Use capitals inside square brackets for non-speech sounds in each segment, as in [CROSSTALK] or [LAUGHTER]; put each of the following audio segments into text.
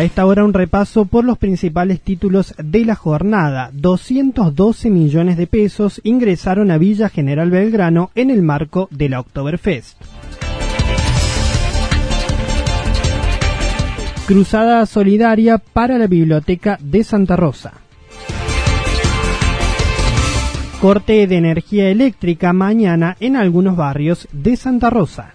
A esta hora un repaso por los principales títulos de la jornada. 212 millones de pesos ingresaron a Villa General Belgrano en el marco de la Oktoberfest. Cruzada solidaria para la Biblioteca de Santa Rosa. Corte de energía eléctrica mañana en algunos barrios de Santa Rosa.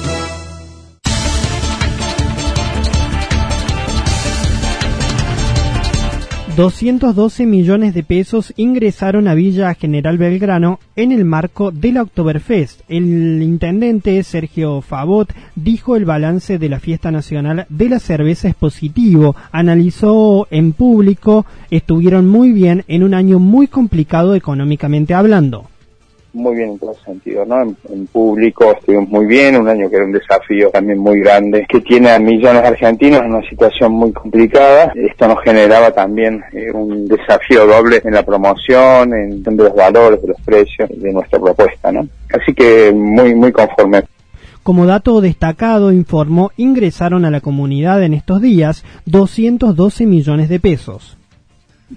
212 millones de pesos ingresaron a Villa General Belgrano en el marco de la Oktoberfest. El intendente Sergio Favot dijo el balance de la fiesta nacional de la cerveza es positivo. Analizó en público, estuvieron muy bien en un año muy complicado económicamente hablando muy bien en todo sentido, ¿no? En, público estuvimos muy bien, un año que era un desafío también muy grande, que tiene a millones de argentinos en una situación muy complicada. Esto nos generaba también eh, un desafío doble en la promoción, en, los valores, de los precios, de nuestra propuesta, ¿no? Así que muy, muy conforme. Como dato destacado, informó, ingresaron a la comunidad en estos días 212 millones de pesos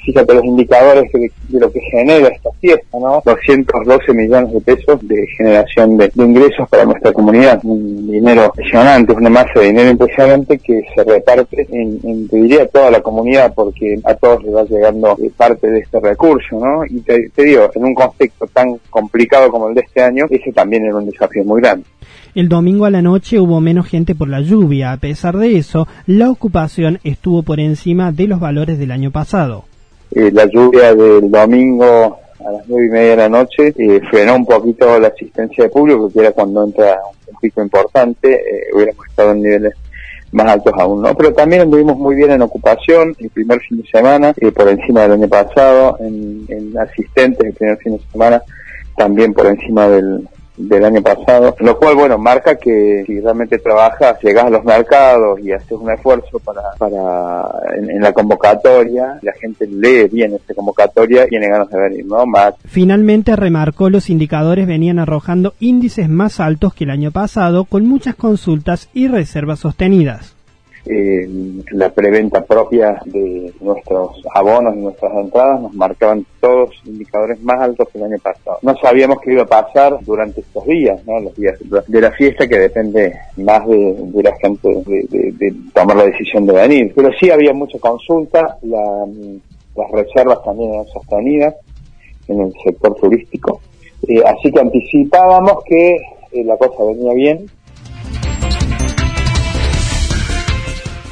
fíjate los indicadores de, lo que genera esta fiesta, ¿no? 212 millones de pesos de generación de, ingresos para nuestra comunidad, un dinero impresionante, una masa de dinero impresionante que se reparte en, te diría, toda la comunidad, porque a todos les va llegando parte de este recurso, ¿no? Y te, te digo, en un contexto tan complicado como el de este año, ese también era un desafío muy grande. El domingo a la noche hubo menos gente por la lluvia. A pesar de eso, la ocupación estuvo por encima de los valores del año pasado. Eh, la lluvia del domingo a las nueve y media de la noche eh, frenó un poquito la asistencia de público, que era cuando entra un pico importante, eh, hubiéramos estado en niveles más altos aún, ¿no? Pero también anduvimos muy bien en ocupación el primer fin de semana, por encima del año pasado, en, en asistentes el primer fin de semana, también por encima del, del año pasado, lo cual, bueno, marca que si realmente trabajas, llegas a los mercados y haces un esfuerzo para, para en, la convocatoria, la gente lee bien esta convocatoria y tiene ganas de venir, ¿no? Más. Finalmente remarcó los indicadores venían arrojando índices más altos que el año pasado, con muchas consultas y reservas sostenidas eh, la preventa propia de nuestros abonos y nuestras entradas nos marcaban todos indicadores más altos que el año pasado. No sabíamos qué iba a pasar durante estos días, ¿no? los días de la fiesta que depende más de, la gente de, tomar la decisión de venir. Pero sí había mucha consulta, las reservas también eran sostenidas en el sector turístico. Eh, así que anticipábamos que eh, la cosa venía bien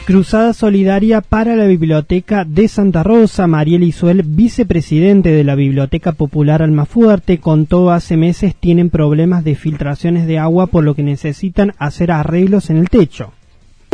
Cruzada Solidaria para la Biblioteca de Santa Rosa. Mariel Isuel, vicepresidente de la Biblioteca Popular Almafuerte, contó hace meses tienen problemas de filtraciones de agua por lo que necesitan hacer arreglos en el techo.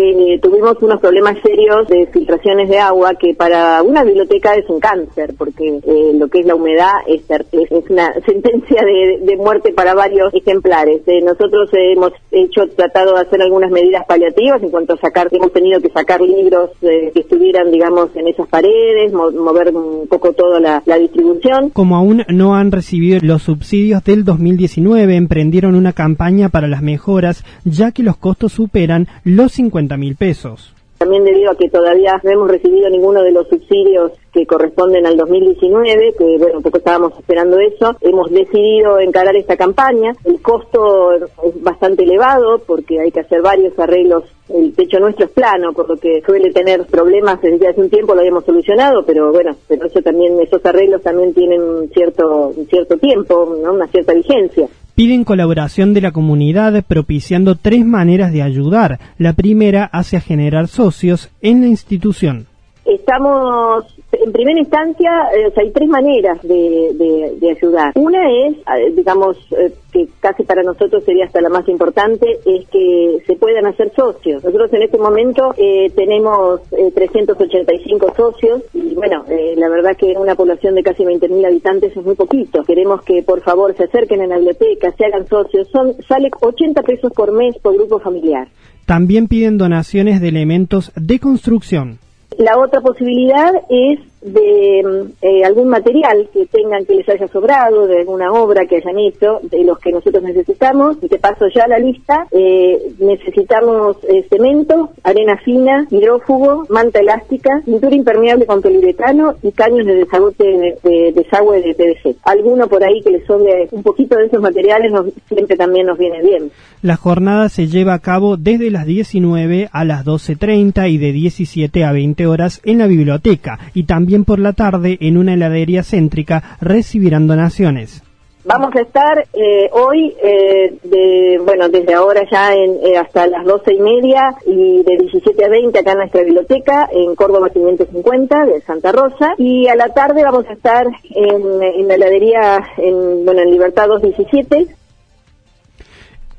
Eh, tuvimos unos problemas serios de filtraciones de agua que para una biblioteca es un cáncer, porque eh, lo que es la humedad es, es una [LAUGHS] sentencia de, muerte para varios ejemplares. Eh, nosotros hemos hecho, tratado de hacer algunas medidas paliativas en cuanto a sacar, hemos tenido que sacar libros que estuvieran, digamos, en esas paredes, mover un poco toda la, distribución. Como aún no han recibido los subsidios del 2019, emprendieron una campaña para las mejoras, ya que los costos superan los 50 mil pesos. También debido a que todavía no hemos recibido ninguno de los subsidios que corresponden al 2019, que bueno, un poco estábamos esperando eso, hemos decidido encarar esta campaña. El costo es bastante elevado porque hay que hacer varios arreglos. El techo nuestro es plano, por lo que suele tener problemas desde hace un tiempo, lo habíamos solucionado, pero bueno, pero eso también, esos arreglos también tienen cierto, cierto tiempo, una cierta vigencia piden colaboración de la comunidad propiciando tres maneras de ayudar. La primera hace generar socios en la institución. Estamos en primera instancia, eh, hay tres maneras de, ayudar. Una es, eh, digamos, eh, que casi para nosotros sería hasta la más importante, es que se puedan hacer socios. Nosotros en este momento tenemos 385 socios y bueno, la verdad que una población de casi 20.000 habitantes es muy poquito. Queremos que por favor se acerquen a la biblioteca, se hagan socios. Son, sale 80 pesos por mes por grupo familiar. También piden donaciones de elementos de construcción. La otra posibilidad es de mm, eh, algún material que tengan que les haya sobrado, de alguna obra que hayan hecho, de los que nosotros necesitamos, y te paso ya la lista, eh, necesitamos eh, cemento, arena fina, hidrófugo, manta elástica, pintura impermeable con poliuretano y caños de desagote de, desagüe de PVC. Alguno por ahí que les sobre un poquito de esos materiales nos, siempre también nos viene bien. La jornada se lleva a cabo desde las 19 a las 12.30 y de 17 a 20 horas en la biblioteca y también también por la tarde en una heladería céntrica recibirán donaciones. Vamos a estar eh, hoy, eh, bueno, desde ahora ya en, eh, hasta las doce y media y de 17 a 20 acá en nuestra biblioteca, en Córdoba 550 de Santa Rosa. Y a la tarde vamos a estar en, en la heladería en, bueno, en Libertad 217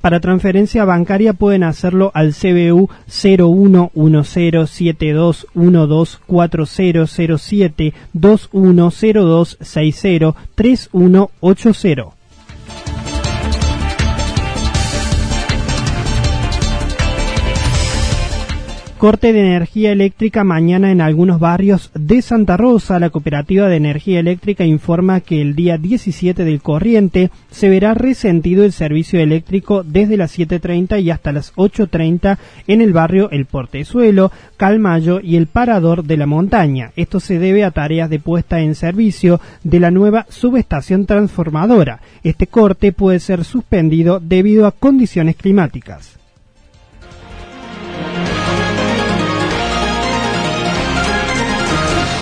para transferencia bancaria pueden hacerlo al CBU 011072124007 210260 Corte de energía eléctrica mañana en algunos barrios de Santa Rosa. La Cooperativa de Energía Eléctrica informa que el día 17 del corriente se verá resentido el servicio eléctrico desde las 7.30 y hasta las 8.30 en el barrio El Portezuelo, Calmayo y el Parador de la Montaña. Esto se debe a tareas de puesta en servicio de la nueva subestación transformadora. Este corte puede ser suspendido debido a condiciones climáticas.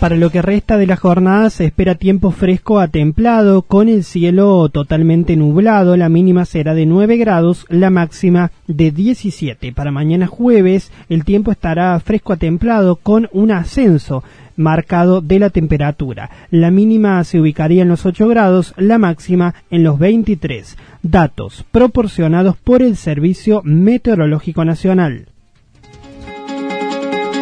Para lo que resta de la jornada se espera tiempo fresco a templado, con el cielo totalmente nublado. La mínima será de 9 grados, la máxima de 17. Para mañana jueves el tiempo estará fresco a templado con un ascenso marcado de la temperatura. La mínima se ubicaría en los 8 grados, la máxima en los 23. Datos proporcionados por el Servicio Meteorológico Nacional.